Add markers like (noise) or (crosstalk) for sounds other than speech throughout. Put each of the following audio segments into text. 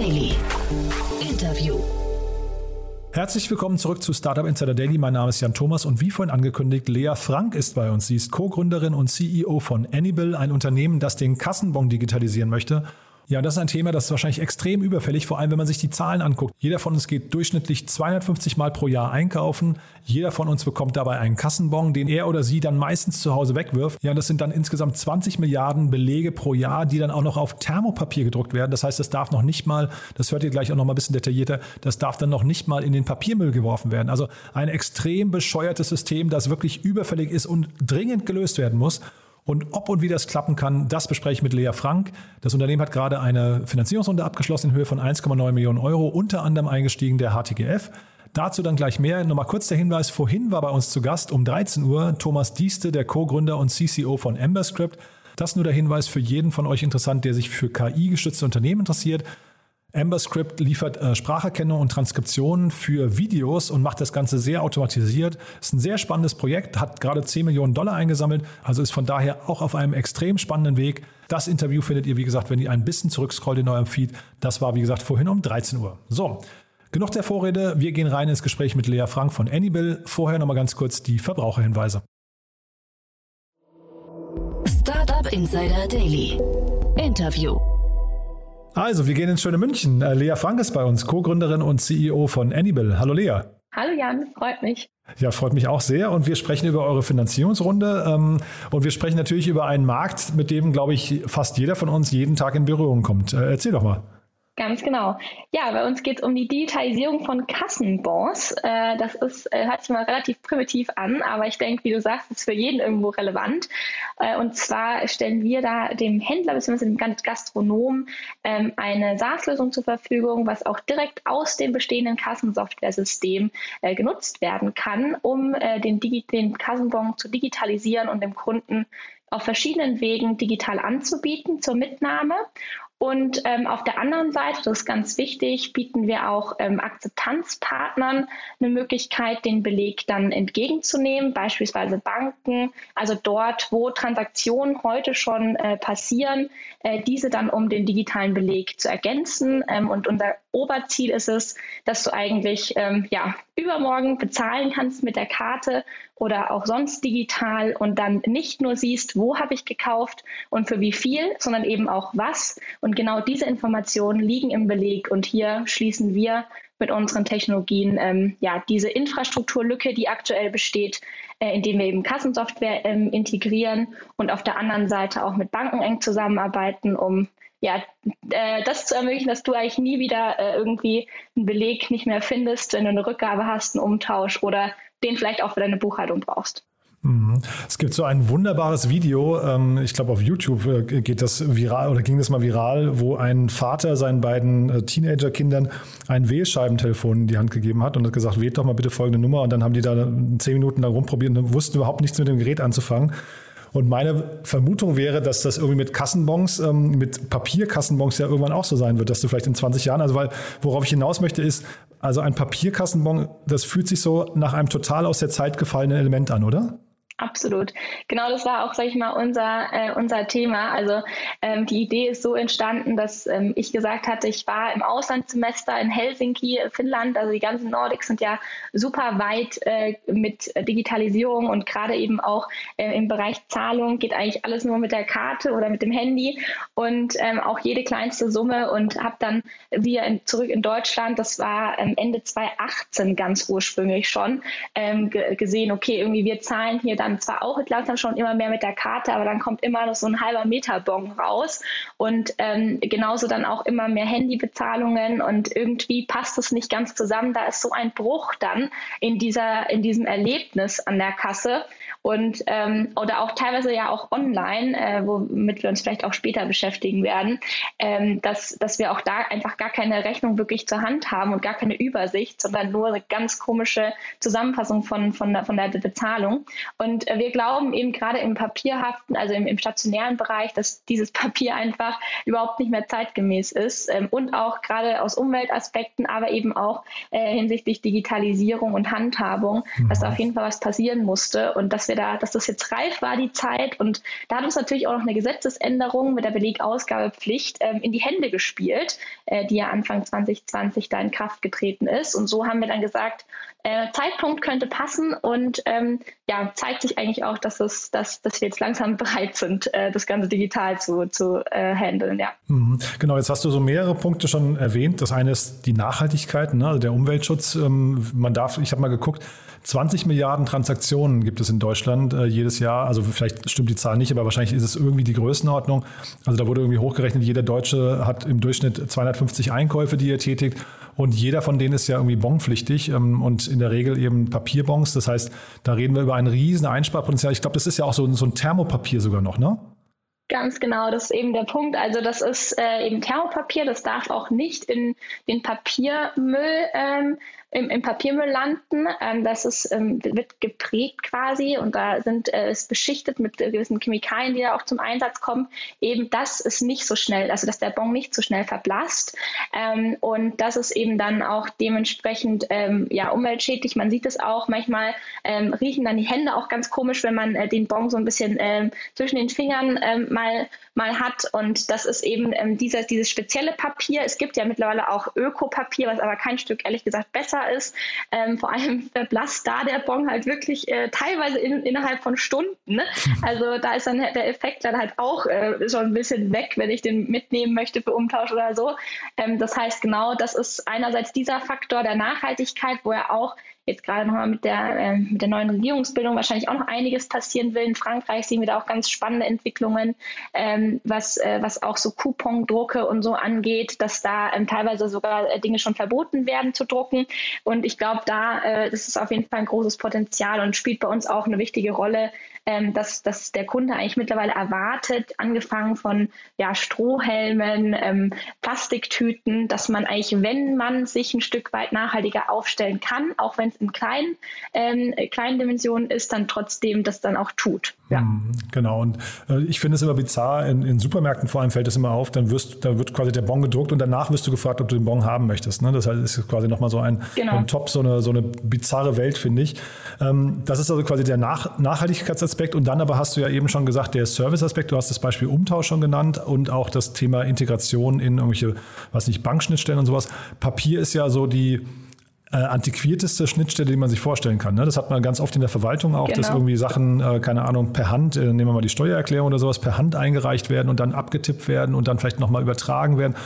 Daily. Interview. Herzlich willkommen zurück zu Startup Insider Daily. Mein Name ist Jan Thomas und wie vorhin angekündigt, Lea Frank ist bei uns. Sie ist Co-Gründerin und CEO von Anybill, ein Unternehmen, das den Kassenbon digitalisieren möchte. Ja, das ist ein Thema, das ist wahrscheinlich extrem überfällig, vor allem wenn man sich die Zahlen anguckt. Jeder von uns geht durchschnittlich 250 Mal pro Jahr einkaufen. Jeder von uns bekommt dabei einen Kassenbon, den er oder sie dann meistens zu Hause wegwirft. Ja, das sind dann insgesamt 20 Milliarden Belege pro Jahr, die dann auch noch auf Thermopapier gedruckt werden. Das heißt, das darf noch nicht mal, das hört ihr gleich auch noch mal ein bisschen detaillierter, das darf dann noch nicht mal in den Papiermüll geworfen werden. Also ein extrem bescheuertes System, das wirklich überfällig ist und dringend gelöst werden muss. Und ob und wie das klappen kann, das bespreche ich mit Lea Frank. Das Unternehmen hat gerade eine Finanzierungsrunde abgeschlossen in Höhe von 1,9 Millionen Euro, unter anderem eingestiegen der HTGF. Dazu dann gleich mehr. Nochmal kurz der Hinweis, vorhin war bei uns zu Gast um 13 Uhr Thomas Dieste, der Co-Gründer und CCO von Emberscript. Das nur der Hinweis für jeden von euch interessant, der sich für KI-gestützte Unternehmen interessiert. AmberScript liefert äh, Spracherkennung und Transkription für Videos und macht das Ganze sehr automatisiert. Ist ein sehr spannendes Projekt, hat gerade 10 Millionen Dollar eingesammelt, also ist von daher auch auf einem extrem spannenden Weg. Das Interview findet ihr, wie gesagt, wenn ihr ein bisschen zurückscrollt in eurem Feed. Das war, wie gesagt, vorhin um 13 Uhr. So, genug der Vorrede. Wir gehen rein ins Gespräch mit Lea Frank von Anybill. Vorher nochmal ganz kurz die Verbraucherhinweise. Startup Insider Daily. Interview. Also, wir gehen ins schöne München. Äh, Lea Frank ist bei uns, Co-Gründerin und CEO von Anybill. Hallo Lea. Hallo Jan, freut mich. Ja, freut mich auch sehr. Und wir sprechen über eure Finanzierungsrunde. Ähm, und wir sprechen natürlich über einen Markt, mit dem, glaube ich, fast jeder von uns jeden Tag in Berührung kommt. Äh, erzähl doch mal. Ganz genau. Ja, bei uns geht es um die Digitalisierung von Kassenbons. Äh, das ist, äh, hört sich mal relativ primitiv an, aber ich denke, wie du sagst, ist für jeden irgendwo relevant. Äh, und zwar stellen wir da dem Händler bzw. dem Gastronom ähm, eine SaaS-Lösung zur Verfügung, was auch direkt aus dem bestehenden Kassensoftware-System genutzt werden kann, um den, Digi den Kassenbon zu digitalisieren und dem Kunden auf verschiedenen Wegen digital anzubieten zur Mitnahme und ähm, auf der anderen Seite, das ist ganz wichtig, bieten wir auch ähm, Akzeptanzpartnern eine Möglichkeit, den Beleg dann entgegenzunehmen, beispielsweise Banken, also dort, wo Transaktionen heute schon äh, passieren, äh, diese dann um den digitalen Beleg zu ergänzen. Ähm, und unser Oberziel ist es, dass du eigentlich ähm, ja, übermorgen bezahlen kannst mit der Karte oder auch sonst digital und dann nicht nur siehst, wo habe ich gekauft und für wie viel, sondern eben auch was. Und genau diese Informationen liegen im Beleg und hier schließen wir mit unseren Technologien ähm, ja diese Infrastrukturlücke, die aktuell besteht, äh, indem wir eben Kassensoftware ähm, integrieren und auf der anderen Seite auch mit Banken eng zusammenarbeiten, um ja, äh, das zu ermöglichen, dass du eigentlich nie wieder äh, irgendwie einen Beleg nicht mehr findest, wenn du eine Rückgabe hast, einen Umtausch oder den vielleicht auch für deine Buchhaltung brauchst. Mhm. Es gibt so ein wunderbares Video, ähm, ich glaube auf YouTube äh, geht das viral oder ging das mal viral, wo ein Vater seinen beiden äh, Teenager-Kindern ein Wählscheibentelefon in die Hand gegeben hat und hat gesagt, wählt doch mal bitte folgende Nummer und dann haben die da zehn Minuten lang rumprobiert und wussten überhaupt nichts mit dem Gerät anzufangen. Und meine Vermutung wäre, dass das irgendwie mit Kassenbons, ähm, mit Papierkassenbons ja irgendwann auch so sein wird, dass du vielleicht in 20 Jahren, also weil worauf ich hinaus möchte ist, also ein Papierkassenbon, das fühlt sich so nach einem total aus der Zeit gefallenen Element an, oder? Absolut. Genau das war auch, sag ich mal, unser, äh, unser Thema. Also ähm, die Idee ist so entstanden, dass ähm, ich gesagt hatte, ich war im Auslandssemester in Helsinki, Finnland. Also die ganzen Nordics sind ja super weit äh, mit Digitalisierung und gerade eben auch äh, im Bereich Zahlung geht eigentlich alles nur mit der Karte oder mit dem Handy und ähm, auch jede kleinste Summe und habe dann wieder in, zurück in Deutschland, das war ähm, Ende 2018 ganz ursprünglich schon, ähm, gesehen, okay, irgendwie wir zahlen hier dann dann zwar auch langsam schon immer mehr mit der Karte, aber dann kommt immer noch so ein halber Meter Bon raus und ähm, genauso dann auch immer mehr Handybezahlungen und irgendwie passt es nicht ganz zusammen. Da ist so ein Bruch dann in dieser, in diesem Erlebnis an der Kasse und ähm, oder auch teilweise ja auch online, äh, womit wir uns vielleicht auch später beschäftigen werden, ähm, dass, dass wir auch da einfach gar keine Rechnung wirklich zur Hand haben und gar keine Übersicht, sondern nur eine ganz komische Zusammenfassung von, von, der, von der Bezahlung. Und äh, wir glauben eben gerade im Papierhaften, also im, im stationären Bereich, dass dieses (laughs) Papier einfach überhaupt nicht mehr zeitgemäß ist ähm, und auch gerade aus Umweltaspekten, aber eben auch äh, hinsichtlich Digitalisierung und Handhabung, mhm. dass da auf jeden Fall was passieren musste und dass wir da, dass das jetzt reif war, die Zeit. Und da hat uns natürlich auch noch eine Gesetzesänderung mit der Belegausgabepflicht ähm, in die Hände gespielt, äh, die ja Anfang 2020 da in Kraft getreten ist. Und so haben wir dann gesagt, äh, Zeitpunkt könnte passen und ähm, ja, zeigt sich eigentlich auch, dass, es, dass, dass wir jetzt langsam (laughs) bereit sind, äh, das Ganze digital zu, zu äh, handeln. Ja. Mhm. Genau, jetzt hast du so mehrere Punkte schon erwähnt. Das eine ist die Nachhaltigkeit, ne? also der Umweltschutz. Ähm, man darf, ich habe mal geguckt, 20 Milliarden Transaktionen gibt es in Deutschland äh, jedes Jahr. Also vielleicht stimmt die Zahl nicht, aber wahrscheinlich ist es irgendwie die Größenordnung. Also da wurde irgendwie hochgerechnet, jeder Deutsche hat im Durchschnitt 250 Einkäufe, die er tätigt. Und jeder von denen ist ja irgendwie bonpflichtig ähm, und in der Regel eben Papierbons. Das heißt, da reden wir über ein riesen Einsparpotenzial. Ich glaube, das ist ja auch so, so ein Thermopapier sogar noch, ne? Ganz genau, das ist eben der Punkt. Also das ist äh, eben Thermopapier, das darf auch nicht in den Papiermüll ähm, im, im Papiermüll landen. Ähm, das ist, ähm, wird geprägt quasi und da sind äh, beschichtet mit gewissen Chemikalien, die da auch zum Einsatz kommen. Eben das ist nicht so schnell, also dass der Bon nicht so schnell verblasst. Ähm, und das ist eben dann auch dementsprechend ähm, ja, umweltschädlich. Man sieht es auch, manchmal ähm, riechen dann die Hände auch ganz komisch, wenn man äh, den Bon so ein bisschen zwischen den Fingern ähm, mal, mal hat. Und das ist eben ähm, dieser, dieses spezielle Papier. Es gibt ja mittlerweile auch Ökopapier, was aber kein Stück ehrlich gesagt besser ist. Ähm, vor allem (laughs) verblasst da der Bon halt wirklich äh, teilweise in, innerhalb von Stunden. Ne? (laughs) Also da ist dann der Effekt dann halt auch äh, schon ein bisschen weg, wenn ich den mitnehmen möchte für Umtausch oder so. Ähm, das heißt genau, das ist einerseits dieser Faktor der Nachhaltigkeit, wo er auch jetzt gerade nochmal mit der, äh, mit der neuen Regierungsbildung wahrscheinlich auch noch einiges passieren will. In Frankreich sehen wir da auch ganz spannende Entwicklungen, ähm, was, äh, was auch so Coupondrucke und so angeht, dass da ähm, teilweise sogar äh, Dinge schon verboten werden zu drucken. Und ich glaube, da äh, das ist auf jeden Fall ein großes Potenzial und spielt bei uns auch eine wichtige Rolle, ähm, dass, dass der Kunde eigentlich mittlerweile erwartet, angefangen von ja, Strohhelmen, ähm, Plastiktüten, dass man eigentlich, wenn man sich ein Stück weit nachhaltiger aufstellen kann, auch wenn es in kleinen, ähm, kleinen Dimensionen ist, dann trotzdem das dann auch tut. Ja. Mhm, genau. Und äh, ich finde es immer bizarr, in, in, Supermärkten vor allem fällt es immer auf, dann wirst, da wird quasi der Bon gedruckt und danach wirst du gefragt, ob du den Bon haben möchtest. Ne? Das heißt, es ist quasi nochmal so ein, genau. ein Top, so eine, so eine bizarre Welt, finde ich. Ähm, das ist also quasi der Nach Nachhaltigkeitsaspekt und dann aber hast du ja eben schon gesagt, der Serviceaspekt, du hast das Beispiel Umtausch schon genannt und auch das Thema Integration in irgendwelche, was nicht, Bankschnittstellen und sowas. Papier ist ja so die, äh, antiquierteste Schnittstelle, die man sich vorstellen kann. Ne? Das hat man ganz oft in der Verwaltung auch, genau. dass irgendwie Sachen, äh, keine Ahnung, per Hand, äh, nehmen wir mal die Steuererklärung oder sowas, per Hand eingereicht werden und dann abgetippt werden und dann vielleicht nochmal übertragen werden.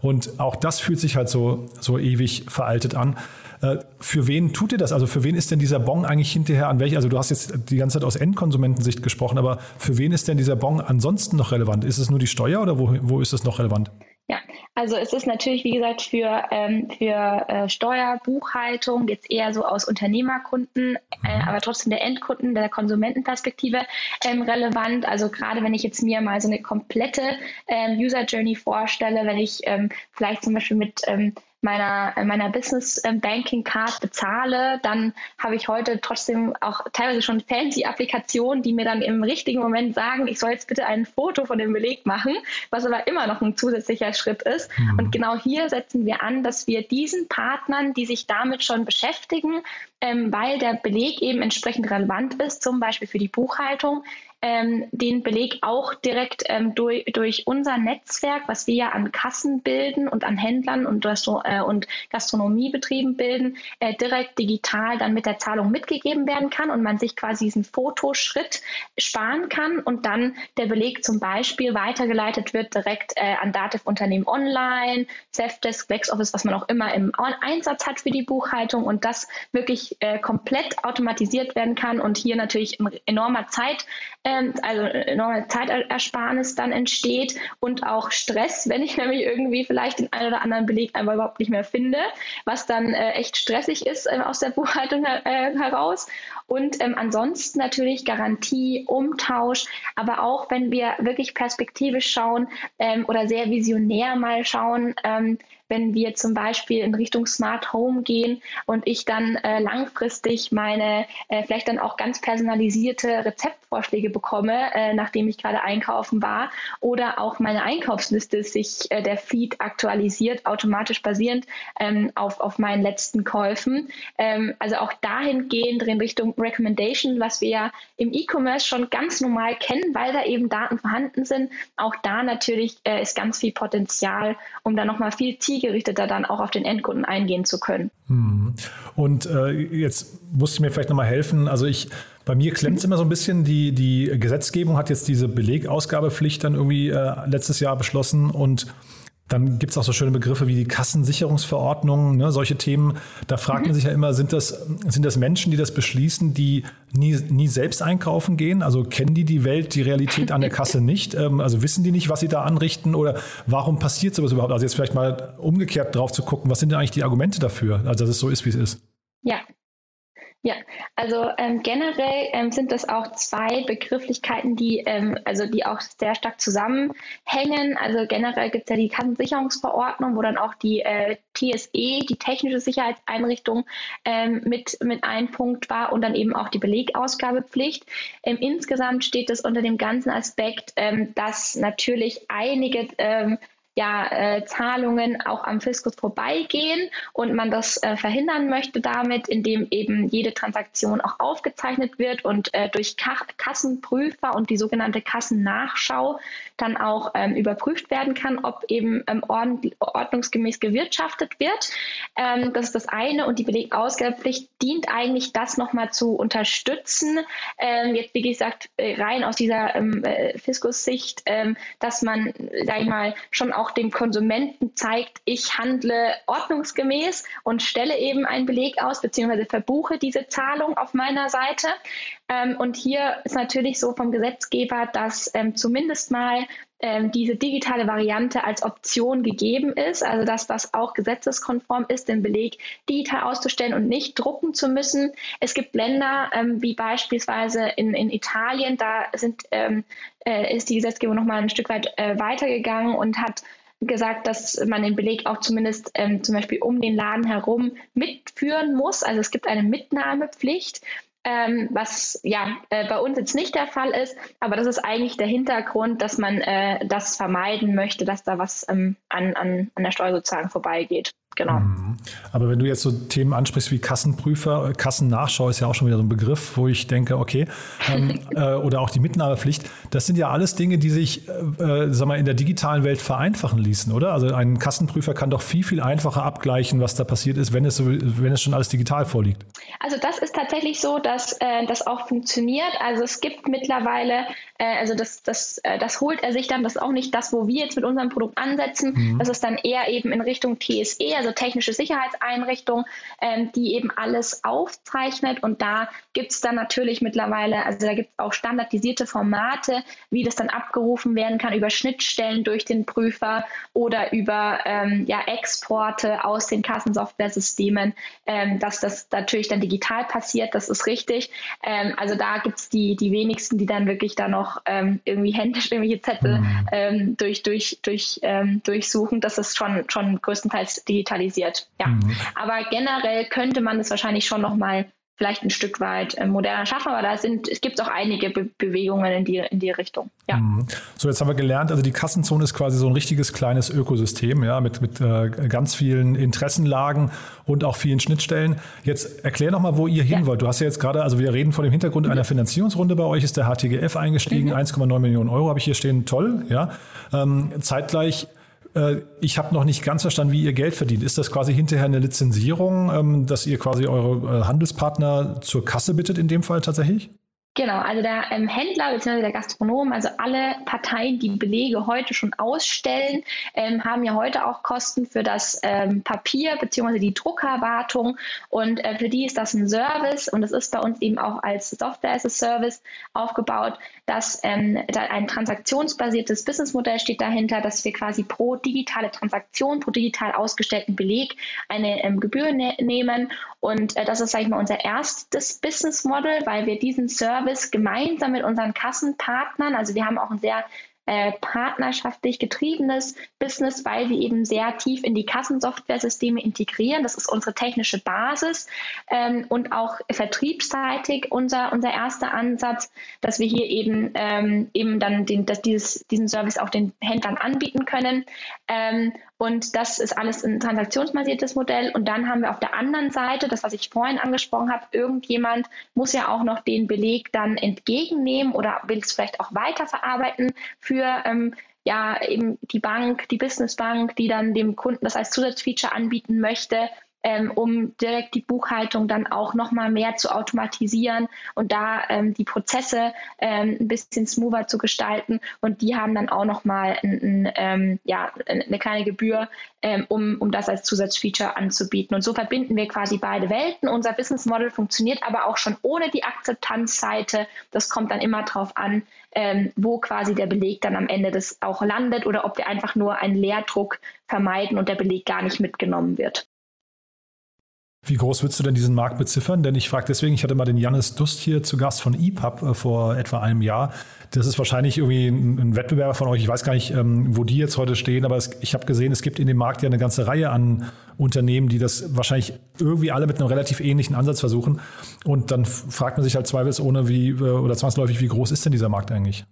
Und auch das fühlt sich halt so, so ewig veraltet an. Äh, für wen tut ihr das? Also für wen ist denn dieser Bon eigentlich hinterher an welch? Also du hast jetzt die ganze Zeit aus Endkonsumentensicht gesprochen, aber für wen ist denn dieser Bon ansonsten noch relevant? Ist es nur die Steuer oder wo, wo ist es noch relevant? Also es ist natürlich, wie gesagt, für, ähm, für äh, Steuerbuchhaltung jetzt eher so aus Unternehmerkunden, äh, mhm. aber trotzdem der Endkunden, der Konsumentenperspektive ähm, relevant. Also gerade wenn ich jetzt mir mal so eine komplette ähm, User Journey vorstelle, wenn ich ähm, vielleicht zum Beispiel mit ähm, meiner, meiner Business ähm, Banking Card bezahle, dann habe ich heute trotzdem auch teilweise schon fancy Applikationen, die mir dann im richtigen Moment sagen, ich soll jetzt bitte ein Foto von dem Beleg machen, was aber immer noch ein zusätzlicher Schritt ist. Mhm. Und genau hier setzen wir an, dass wir diesen Partnern, die sich damit schon beschäftigen, ähm, weil der Beleg eben entsprechend relevant ist, zum Beispiel für die Buchhaltung, ähm, den Beleg auch direkt ähm, durch, durch unser Netzwerk, was wir ja an Kassen bilden und an Händlern und, äh, und Gastronomiebetrieben bilden, äh, direkt digital dann mit der Zahlung mitgegeben werden kann und man sich quasi diesen Fotoschritt sparen kann und dann der Beleg zum Beispiel weitergeleitet wird direkt äh, an Dativ-Unternehmen online, Safdesk, LexOffice, was man auch immer im Einsatz hat für die Buchhaltung und das wirklich äh, komplett automatisiert werden kann und hier natürlich enormer Zeit ähm, also enorme Zeitersparnis dann entsteht und auch Stress, (laughs) wenn ich nämlich irgendwie vielleicht den einen oder anderen Beleg einfach überhaupt nicht mehr finde, was dann äh, echt stressig ist äh, aus der (laughs) Buchhaltung äh, heraus. Und ähm, ansonsten natürlich Garantie, Umtausch, aber auch wenn wir wirklich perspektivisch schauen ähm, oder sehr visionär mal schauen, ähm, wenn wir zum Beispiel in Richtung Smart Home gehen und ich dann äh, langfristig meine äh, vielleicht dann auch ganz personalisierte Rezeptvorschläge bekomme, äh, nachdem ich gerade einkaufen war oder auch meine Einkaufsliste sich äh, der Feed aktualisiert, automatisch basierend ähm, auf, auf meinen letzten Käufen. Ähm, also auch dahingehend in Richtung Recommendation, was wir ja im E-Commerce schon ganz normal kennen, weil da eben Daten vorhanden sind. Auch da natürlich äh, ist ganz viel Potenzial, um da nochmal viel zielgerichteter dann auch auf den Endkunden eingehen zu können. Mhm. Und äh, jetzt musst du mir vielleicht nochmal helfen. Also ich bei mir klemmt es immer so ein bisschen. Die, die Gesetzgebung hat jetzt diese Belegausgabepflicht dann irgendwie äh, letztes Jahr beschlossen und dann gibt es auch so schöne Begriffe wie die Kassensicherungsverordnung, ne, solche Themen. Da fragt man mhm. sich ja immer, sind das, sind das Menschen, die das beschließen, die nie, nie selbst einkaufen gehen? Also kennen die die Welt, die Realität an der Kasse nicht? Ähm, also wissen die nicht, was sie da anrichten? Oder warum passiert sowas überhaupt? Also jetzt vielleicht mal umgekehrt drauf zu gucken, was sind denn eigentlich die Argumente dafür, also dass es so ist, wie es ist? Ja, ja, also ähm, generell ähm, sind das auch zwei Begrifflichkeiten, die ähm, also die auch sehr stark zusammenhängen. Also generell gibt es ja die Kassensicherungsverordnung, wo dann auch die äh, TSE, die technische Sicherheitseinrichtung, ähm, mit mit ein Punkt war und dann eben auch die Belegausgabepflicht. Ähm, insgesamt steht es unter dem ganzen Aspekt, ähm, dass natürlich einige ja, äh, Zahlungen auch am Fiskus vorbeigehen und man das äh, verhindern möchte damit, indem eben jede Transaktion auch aufgezeichnet wird und äh, durch Ka Kassenprüfer und die sogenannte Kassennachschau dann auch ähm, überprüft werden kann, ob eben ähm, ordnungsgemäß gewirtschaftet wird. Ähm, das ist das eine und die Belegausgabepflicht dient eigentlich, das nochmal zu unterstützen. Ähm, jetzt, wie gesagt, äh, rein aus dieser ähm, äh, Fiskussicht, ähm, dass man, sag ich mal, schon auch dem Konsumenten zeigt, ich handle ordnungsgemäß und stelle eben einen Beleg aus, beziehungsweise verbuche diese Zahlung auf meiner Seite. Ähm, und hier ist natürlich so vom Gesetzgeber, dass ähm, zumindest mal ähm, diese digitale Variante als Option gegeben ist, also das auch gesetzeskonform ist, den Beleg digital auszustellen und nicht drucken zu müssen. Es gibt Länder ähm, wie beispielsweise in, in Italien, da sind, ähm, äh, ist die Gesetzgebung nochmal ein Stück weit äh, weitergegangen und hat gesagt, dass man den Beleg auch zumindest ähm, zum Beispiel um den Laden herum mitführen muss. Also es gibt eine Mitnahmepflicht ähm, was ja äh, bei uns jetzt nicht der Fall ist, aber das ist eigentlich der Hintergrund, dass man äh, das vermeiden möchte, dass da was ähm, an, an, an der Steuer sozusagen vorbeigeht. Genau. Mhm. Aber wenn du jetzt so Themen ansprichst wie Kassenprüfer, Kassennachschau ist ja auch schon wieder so ein Begriff, wo ich denke, okay, ähm, (laughs) äh, oder auch die Mitnahmepflicht, das sind ja alles Dinge, die sich, äh, äh, sag mal, in der digitalen Welt vereinfachen ließen, oder? Also ein Kassenprüfer kann doch viel, viel einfacher abgleichen, was da passiert ist, wenn es, wenn es schon alles digital vorliegt. Also das ist tatsächlich so, dass äh, das auch funktioniert. Also es gibt mittlerweile, äh, also das, das, äh, das holt er sich dann, das ist auch nicht das, wo wir jetzt mit unserem Produkt ansetzen. Mhm. Das ist dann eher eben in Richtung TSE, also technische Sicherheitseinrichtung, ähm, die eben alles aufzeichnet. Und da gibt es dann natürlich mittlerweile, also da gibt es auch standardisierte Formate, wie das dann abgerufen werden kann über Schnittstellen durch den Prüfer oder über ähm, ja, Exporte aus den Kassensoftware-Systemen, ähm, dass das natürlich dann digital passiert, das ist richtig. Ähm, also da gibt es die, die wenigsten, die dann wirklich da noch ähm, irgendwie händisch irgendwelche Zettel mhm. ähm, durch, durch, durch, durchsuchen. Das ist schon, schon größtenteils digitalisiert. Ja. Mhm. Aber generell könnte man es wahrscheinlich schon nochmal vielleicht ein Stück weit äh, moderner schaffen, aber da sind, es gibt auch einige Be Bewegungen in die, in die Richtung. Ja. Mhm. So, jetzt haben wir gelernt, also die Kassenzone ist quasi so ein richtiges kleines Ökosystem, ja, mit, mit äh, ganz vielen Interessenlagen und auch vielen Schnittstellen. Jetzt erklär noch mal, wo ihr hin ja. wollt. Du hast ja jetzt gerade, also wir reden vor dem Hintergrund mhm. einer Finanzierungsrunde bei euch, ist der HTGF eingestiegen, mhm. 1,9 Millionen Euro habe ich hier stehen, toll, ja. Ähm, zeitgleich ich habe noch nicht ganz verstanden, wie ihr Geld verdient. Ist das quasi hinterher eine Lizenzierung, ähm, dass ihr quasi eure äh, Handelspartner zur Kasse bittet in dem Fall tatsächlich? Genau, also der ähm, Händler bzw. der Gastronom, also alle Parteien, die Belege heute schon ausstellen, ähm, haben ja heute auch Kosten für das ähm, Papier bzw. die Druckerwartung und äh, für die ist das ein Service und es ist bei uns eben auch als Software as a Service aufgebaut, dass ähm, da ein transaktionsbasiertes Businessmodell steht dahinter, dass wir quasi pro digitale Transaktion, pro digital ausgestellten Beleg eine ähm, Gebühr ne nehmen und äh, das ist, sage ich mal, unser erstes Business Model, weil wir diesen Service gemeinsam mit unseren Kassenpartnern, also wir haben auch ein sehr äh, partnerschaftlich getriebenes Business, weil wir eben sehr tief in die Kassensoftware-Systeme integrieren. Das ist unsere technische Basis ähm, und auch vertriebsseitig unser, unser erster Ansatz, dass wir hier eben, ähm, eben dann den, dass dieses, diesen Service auch den Händlern anbieten können. Ähm, und das ist alles ein transaktionsbasiertes Modell. Und dann haben wir auf der anderen Seite, das, was ich vorhin angesprochen habe, irgendjemand muss ja auch noch den Beleg dann entgegennehmen oder will es vielleicht auch weiterverarbeiten für ähm, ja eben die Bank, die Businessbank, die dann dem Kunden das als Zusatzfeature anbieten möchte ähm, um direkt die Buchhaltung dann auch nochmal mehr zu automatisieren und da ähm, die Prozesse ähm, ein bisschen smoother zu gestalten. Und die haben dann auch nochmal ein, ein, ähm, ja, eine kleine Gebühr, ähm, um, um das als Zusatzfeature anzubieten. Und so verbinden wir quasi beide Welten. Unser Business Model funktioniert aber auch schon ohne die Akzeptanzseite. Das kommt dann immer darauf an, ähm, wo quasi der Beleg dann am Ende des auch landet oder ob wir einfach nur einen Leerdruck vermeiden und der Beleg gar nicht mitgenommen wird. Wie groß würdest du denn diesen Markt beziffern? Denn ich frage deswegen, ich hatte mal den Jannis Dust hier zu Gast von EPUB äh, vor etwa einem Jahr. Das ist wahrscheinlich irgendwie ein, Wettbewerber von euch. Ich weiß gar nicht, ähm, wo die jetzt heute stehen, aber ich habe gesehen, es gibt in dem Markt ja eine ganze Reihe an Unternehmen, die das wahrscheinlich irgendwie alle mit einem relativ ähnlichen Ansatz versuchen. Und dann fragt man sich halt zweifelsohne, wie äh, oder zwangsläufig, wie groß ist denn dieser Markt eigentlich?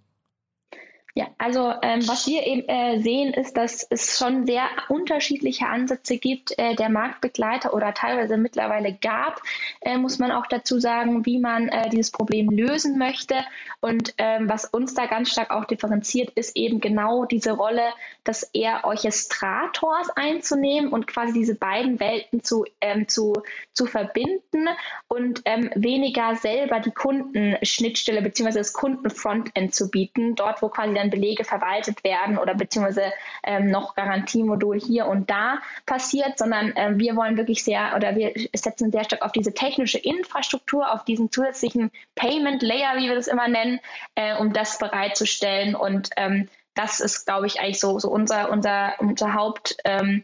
Ja, also ähm, was wir eben äh, sehen, ist, dass es schon sehr unterschiedliche Ansätze gibt, äh, der Marktbegleiter oder teilweise mittlerweile gab, äh, muss man auch dazu sagen, wie man äh, dieses Problem lösen möchte. Und ähm, was uns da ganz stark auch differenziert, ist eben genau diese Rolle des eher Orchestrators einzunehmen und quasi diese beiden Welten zu, ähm, zu, zu verbinden und ähm, weniger selber die Kundenschnittstelle bzw. das Kundenfrontend zu bieten, dort wo quasi dann dann Belege verwaltet werden oder beziehungsweise ähm, noch Garantiemodul hier und da passiert, sondern äh, wir wollen wirklich sehr oder wir setzen sehr stark auf diese technische Infrastruktur, auf diesen zusätzlichen Payment Layer, wie wir das immer nennen, äh, um das bereitzustellen. Und ähm, das ist, glaube ich, eigentlich so, so unser, unser, unser Haupt, ähm,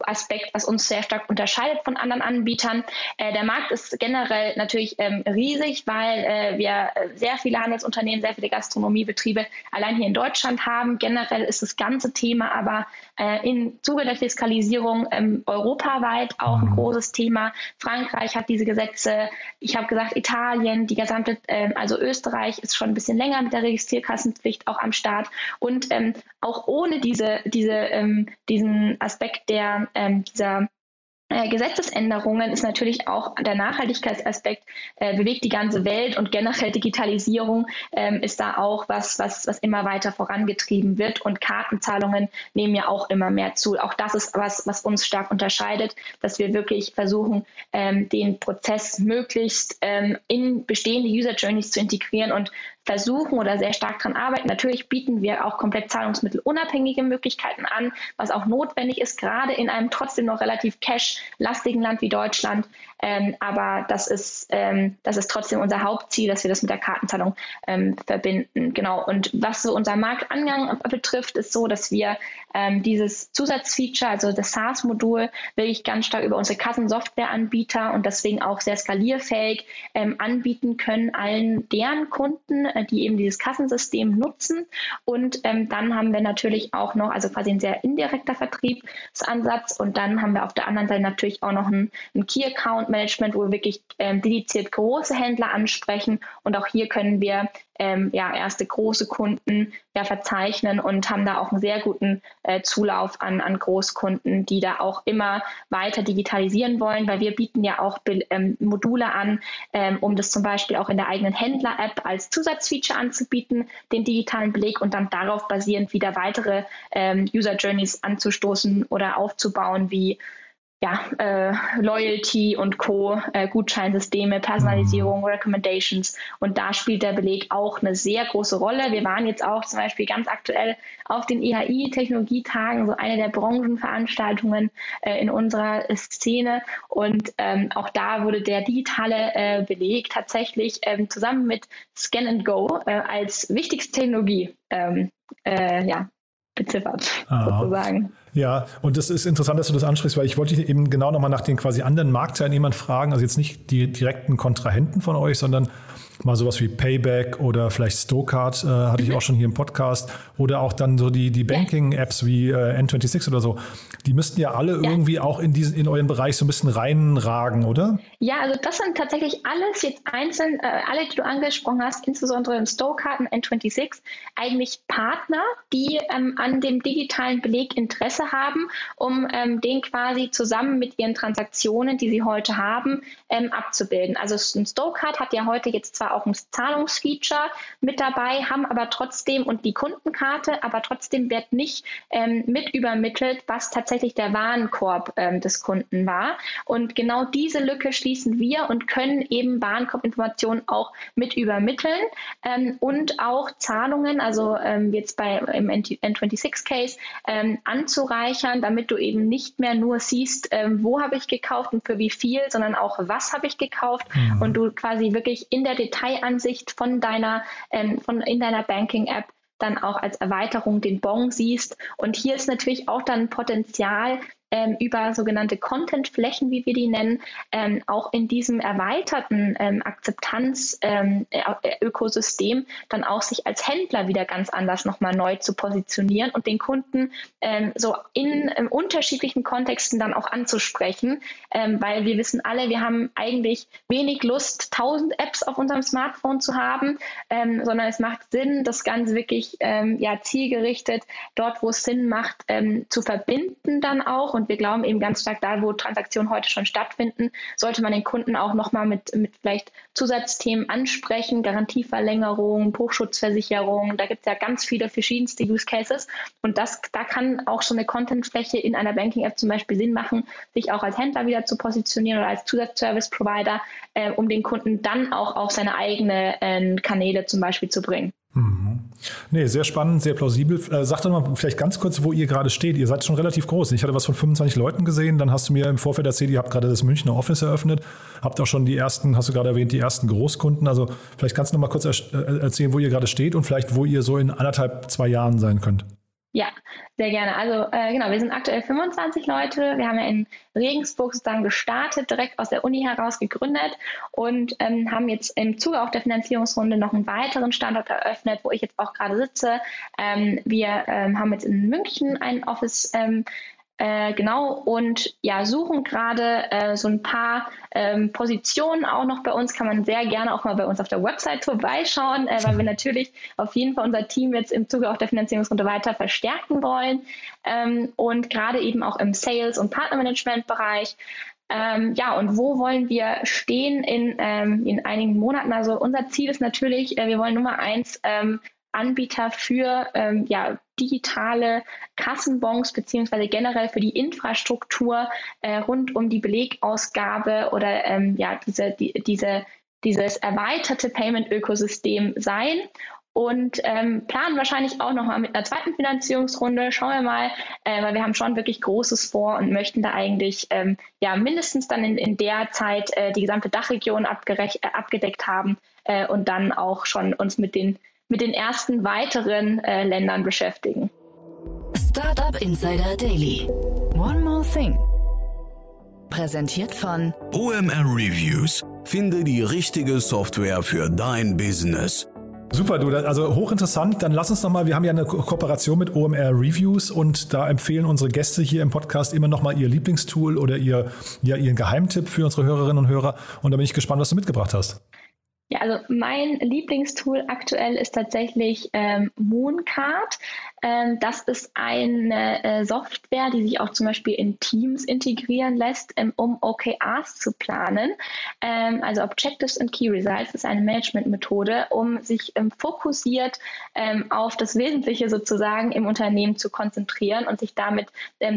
Aspekt, was uns sehr stark unterscheidet von anderen Anbietern. Äh, der Markt ist generell natürlich ähm, riesig, weil äh, wir sehr viele Handelsunternehmen, sehr viele Gastronomiebetriebe allein hier in Deutschland haben. Generell ist das ganze Thema aber äh, im Zuge der Fiskalisierung ähm, europaweit auch ein mhm. großes Thema. Frankreich hat diese Gesetze. Ich habe gesagt, Italien, die gesamte, ähm, also Österreich ist schon ein bisschen länger mit der Registrierkassenpflicht auch am Start. Und ähm, auch ohne diese, diese, ähm, diesen Aspekt der der, ähm, dieser äh, Gesetzesänderungen ist natürlich auch der Nachhaltigkeitsaspekt äh, bewegt die ganze Welt und generell Digitalisierung ähm, ist da auch was, was, was immer weiter vorangetrieben wird und Kartenzahlungen nehmen ja auch immer mehr zu. Auch das ist was, was uns stark unterscheidet, dass wir wirklich versuchen, ähm, den Prozess möglichst ähm, in bestehende User Journeys zu integrieren und versuchen oder sehr stark daran arbeiten. Natürlich bieten wir auch komplett zahlungsmittelunabhängige Möglichkeiten an, was auch notwendig ist, gerade in einem trotzdem noch relativ cash-lastigen Land wie Deutschland. Ähm, aber das ist, ähm, das ist trotzdem unser Hauptziel, dass wir das mit der Kartenzahlung ähm, verbinden. Genau. Und was so unser Marktangang betrifft, ist so, dass wir ähm, dieses Zusatzfeature, also das SaaS-Modul, wirklich ganz stark über unsere Kassensoftware-Anbieter und deswegen auch sehr skalierfähig ähm, anbieten können allen deren Kunden, die eben dieses Kassensystem nutzen. Und ähm, dann haben wir natürlich auch noch, also quasi ein sehr indirekter Vertriebsansatz. Und dann haben wir auf der anderen Seite natürlich auch noch einen, einen Key-Account Management, wo wir wirklich ähm, dediziert große Händler ansprechen. Und auch hier können wir ähm, ja, erste große Kunden ja, verzeichnen und haben da auch einen sehr guten äh, Zulauf an, an Großkunden, die da auch immer weiter digitalisieren wollen, weil wir bieten ja auch ähm, Module an, ähm, um das zum Beispiel auch in der eigenen Händler-App als Zusatzfeature anzubieten, den digitalen Beleg und dann darauf basierend wieder weitere ähm, User Journeys anzustoßen oder aufzubauen, wie ja, äh, Loyalty und Co., äh, Gutscheinsysteme, Personalisierung, Recommendations. Und da spielt der Beleg auch eine sehr große Rolle. Wir waren jetzt auch zum Beispiel ganz aktuell auf den EHI-Technologietagen, so eine der Branchenveranstaltungen äh, in unserer Szene. Und ähm, auch da wurde der digitale äh, Beleg tatsächlich ähm, zusammen mit Scan and Go äh, als wichtigste Technologie ähm, äh, ja, beziffert, Aha. sozusagen. Ja, und das ist interessant, dass du das ansprichst, weil ich wollte eben genau nochmal nach den quasi anderen Marktteilnehmern fragen, also jetzt nicht die direkten Kontrahenten von euch, sondern mal sowas wie Payback oder vielleicht Stokart, äh, hatte ich mhm. auch schon hier im Podcast, oder auch dann so die, die Banking-Apps wie äh, N26 oder so. Die müssten ja alle ja. irgendwie auch in diesen, in euren Bereich so ein bisschen reinragen, oder? Ja, also das sind tatsächlich alles jetzt einzeln, äh, alle, die du angesprochen hast, insbesondere im Stokart und N26, eigentlich Partner, die ähm, an dem digitalen Beleg Interesse haben, um ähm, den quasi zusammen mit ihren Transaktionen, die sie heute haben, ähm, abzubilden. Also ein Stokart hat ja heute jetzt zwar auch ein Zahlungsfeature mit dabei, haben aber trotzdem und die Kundenkarte, aber trotzdem wird nicht ähm, mit übermittelt, was tatsächlich der Warenkorb ähm, des Kunden war. Und genau diese Lücke schließen wir und können eben Warenkorbinformationen auch mit übermitteln ähm, und auch Zahlungen, also ähm, jetzt bei im N26-Case, ähm, anzureichern, damit du eben nicht mehr nur siehst, ähm, wo habe ich gekauft und für wie viel, sondern auch was habe ich gekauft mhm. und du quasi wirklich in der Detailansicht von deiner, ähm, von in deiner Banking-App dann auch als Erweiterung den Bon siehst. Und hier ist natürlich auch dann Potenzial, ähm, über sogenannte Content-Flächen, wie wir die nennen, ähm, auch in diesem erweiterten ähm, Akzeptanz-Ökosystem ähm, äh, dann auch sich als Händler wieder ganz anders nochmal neu zu positionieren und den Kunden ähm, so in ähm, unterschiedlichen Kontexten dann auch anzusprechen, weil wir wissen alle, wir haben eigentlich wenig Lust, tausend Apps auf unserem Smartphone zu haben, sondern es macht Sinn, das Ganze wirklich ja, zielgerichtet dort, wo es Sinn macht, zu verbinden dann auch und wir glauben eben ganz stark, da wo Transaktionen heute schon stattfinden, sollte man den Kunden auch nochmal mit, mit vielleicht Zusatzthemen ansprechen, Garantieverlängerung, Hochschutzversicherung. Da gibt es ja ganz viele verschiedenste Use Cases. Und das, da kann auch so eine Contentfläche in einer Banking-App zum Beispiel Sinn machen, sich auch als Händler wieder zu positionieren oder als Zusatzservice-Provider, äh, um den Kunden dann auch auf seine eigenen äh, Kanäle zum Beispiel zu bringen. Mhm. Nee, sehr spannend, sehr plausibel. Äh, sag doch mal vielleicht ganz kurz, wo ihr gerade steht. Ihr seid schon relativ groß. Ich hatte was von 25 Leuten gesehen. Dann hast du mir im Vorfeld erzählt, ihr habt gerade das Münchner Office eröffnet. Habt auch schon die ersten, hast du gerade erwähnt, die ersten Großkunden. Also vielleicht kannst du noch mal kurz äh, erzählen, wo ihr gerade steht und vielleicht, wo ihr so in anderthalb, zwei Jahren sein könnt. Ja, sehr gerne. Also äh, genau, wir sind aktuell 25 Leute. Wir haben ja in Regensburg sozusagen gestartet, direkt aus der Uni heraus gegründet und ähm, haben jetzt im Zuge auch der Finanzierungsrunde noch einen weiteren Standort eröffnet, wo ich jetzt auch gerade sitze. Ähm, wir ähm, haben jetzt in München ein Office ähm, äh, genau, und ja, suchen gerade äh, so ein paar ähm, Positionen auch noch bei uns. Kann man sehr gerne auch mal bei uns auf der Website vorbeischauen, äh, weil wir (laughs) natürlich auf jeden Fall unser Team jetzt im Zuge auch der Finanzierungsrunde weiter verstärken wollen. Ähm, und gerade eben auch im Sales- und Partnermanagement-Bereich. Ähm, ja, und wo wollen wir stehen in, ähm, in einigen Monaten? Also unser Ziel ist natürlich, äh, wir wollen Nummer eins ähm, Anbieter für ähm, ja, digitale Kassenbons beziehungsweise generell für die Infrastruktur äh, rund um die Belegausgabe oder ähm, ja, diese, die, diese, dieses erweiterte Payment-Ökosystem sein und ähm, planen wahrscheinlich auch nochmal mit einer zweiten Finanzierungsrunde. Schauen wir mal, äh, weil wir haben schon wirklich Großes vor und möchten da eigentlich ähm, ja mindestens dann in, in der Zeit äh, die gesamte Dachregion äh, abgedeckt haben äh, und dann auch schon uns mit den mit den ersten weiteren äh, Ländern beschäftigen. Startup Insider Daily. One more thing. Präsentiert von OMR Reviews. Finde die richtige Software für dein Business. Super, du, also hochinteressant. Dann lass uns nochmal, wir haben ja eine Ko Kooperation mit OMR Reviews und da empfehlen unsere Gäste hier im Podcast immer nochmal ihr Lieblingstool oder ihr, ja, ihren Geheimtipp für unsere Hörerinnen und Hörer. Und da bin ich gespannt, was du mitgebracht hast. Ja, also mein Lieblingstool aktuell ist tatsächlich ähm, Mooncard. Ähm, das ist eine äh, Software, die sich auch zum Beispiel in Teams integrieren lässt, ähm, um OKRs zu planen. Ähm, also Objectives and Key Results ist eine Managementmethode, um sich ähm, fokussiert ähm, auf das Wesentliche sozusagen im Unternehmen zu konzentrieren und sich damit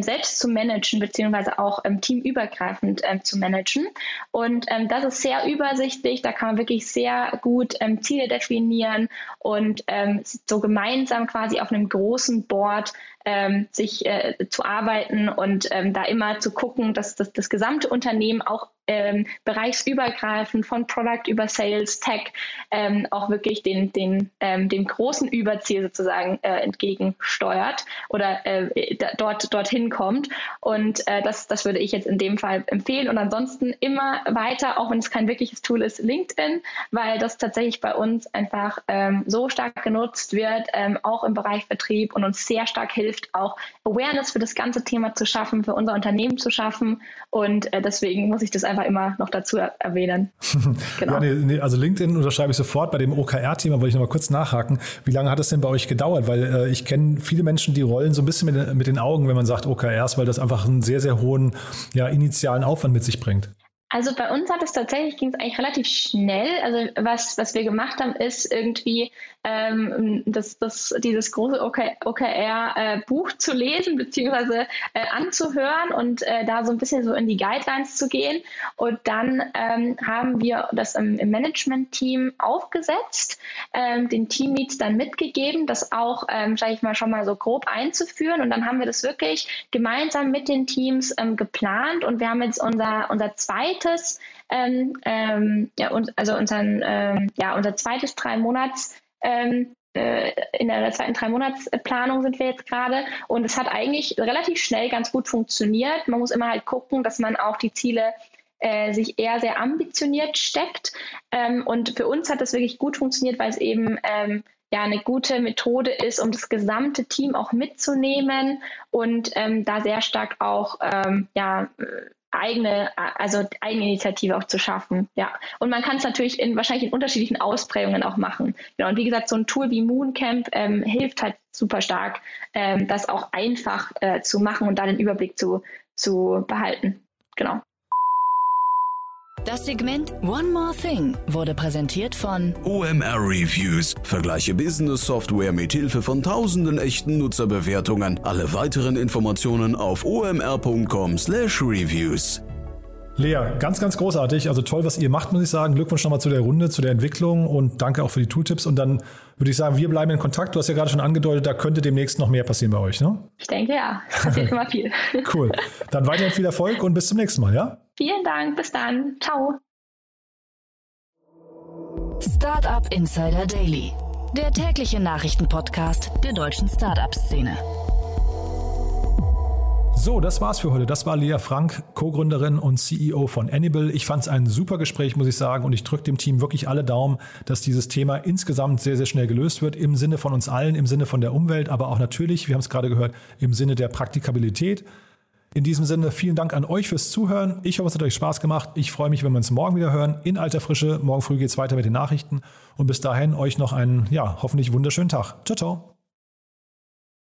selbst zu managen, beziehungsweise auch teamübergreifend zu managen. Und das ist sehr übersichtlich, da kann man wirklich sehr gut ähm, Ziele definieren und ähm, so gemeinsam quasi auf einem großen Board ähm, sich äh, zu arbeiten und ähm, da immer zu gucken, dass, dass das gesamte Unternehmen auch ähm, bereichsübergreifend von Product über Sales, Tech ähm, auch wirklich den, den, ähm, dem großen Überziel sozusagen äh, entgegensteuert oder äh, dort dorthin kommt. Und äh, das, das würde ich jetzt in dem Fall empfehlen. Und ansonsten immer weiter, auch wenn es kein wirkliches Tool ist, LinkedIn, weil das tatsächlich bei uns einfach ähm, so stark genutzt wird, ähm, auch im Bereich Vertrieb und uns sehr stark hilft, auch Awareness für das ganze Thema zu schaffen, für unser Unternehmen zu schaffen. Und äh, deswegen muss ich das einfach immer noch dazu erwähnen. (laughs) Genau. ja, nee, nee, also LinkedIn unterschreibe ich sofort. Bei dem OKR-Thema wollte ich noch mal kurz nachhaken. Wie lange hat es denn bei euch gedauert? Weil äh, ich kenne viele Menschen, die rollen so ein bisschen mit, mit den Augen, wenn man sagt OKRs, weil das einfach einen sehr, sehr hohen ja, initialen Aufwand mit sich bringt. Also bei uns hat es tatsächlich, ging es eigentlich relativ schnell. Also was, was wir gemacht haben, ist irgendwie ähm, das, das, dieses große OKR-Buch äh, zu lesen beziehungsweise äh, anzuhören und äh, da so ein bisschen so in die Guidelines zu gehen. Und dann ähm, haben wir das im, im Management-Team aufgesetzt, ähm, den Teamleads dann mitgegeben, das auch, ähm, sage ich mal, schon mal so grob einzuführen. Und dann haben wir das wirklich gemeinsam mit den Teams ähm, geplant und wir haben jetzt unser, unser zweites zweites, ähm, ähm, ja, und, also unseren, ähm, ja, unser zweites drei Monats ähm, äh, in der zweiten drei Monatsplanung sind wir jetzt gerade und es hat eigentlich relativ schnell ganz gut funktioniert. Man muss immer halt gucken, dass man auch die Ziele äh, sich eher sehr ambitioniert steckt. Ähm, und für uns hat das wirklich gut funktioniert, weil es eben ähm, ja eine gute Methode ist, um das gesamte Team auch mitzunehmen und ähm, da sehr stark auch ähm, ja eigene, also Eigeninitiative auch zu schaffen. Ja. Und man kann es natürlich in wahrscheinlich in unterschiedlichen Ausprägungen auch machen. Genau. Und wie gesagt, so ein Tool wie Mooncamp ähm, hilft halt super stark, ähm, das auch einfach äh, zu machen und da den Überblick zu, zu behalten. Genau. Das Segment One More Thing wurde präsentiert von OMR Reviews. Vergleiche Business Software mit Hilfe von tausenden echten Nutzerbewertungen. Alle weiteren Informationen auf omr.com/reviews. Lea, ganz, ganz großartig. Also toll, was ihr macht, muss ich sagen. Glückwunsch nochmal zu der Runde, zu der Entwicklung und danke auch für die Tooltips. Und dann würde ich sagen, wir bleiben in Kontakt. Du hast ja gerade schon angedeutet, da könnte demnächst noch mehr passieren bei euch, ne? Ich denke ja. Passiert immer viel. (laughs) cool. Dann weiterhin viel Erfolg und bis zum nächsten Mal, ja? Vielen Dank, bis dann. Ciao. Startup Insider Daily, der tägliche Nachrichtenpodcast der deutschen Startup-Szene. So, das war's für heute. Das war Lea Frank, Co-Gründerin und CEO von Annibal. Ich fand es ein super Gespräch, muss ich sagen, und ich drücke dem Team wirklich alle Daumen, dass dieses Thema insgesamt sehr, sehr schnell gelöst wird, im Sinne von uns allen, im Sinne von der Umwelt, aber auch natürlich, wir haben es gerade gehört, im Sinne der Praktikabilität. In diesem Sinne vielen Dank an euch fürs Zuhören. Ich hoffe, es hat euch Spaß gemacht. Ich freue mich, wenn wir uns morgen wieder hören in alter Frische. Morgen früh geht es weiter mit den Nachrichten. Und bis dahin euch noch einen, ja, hoffentlich wunderschönen Tag. Ciao, ciao.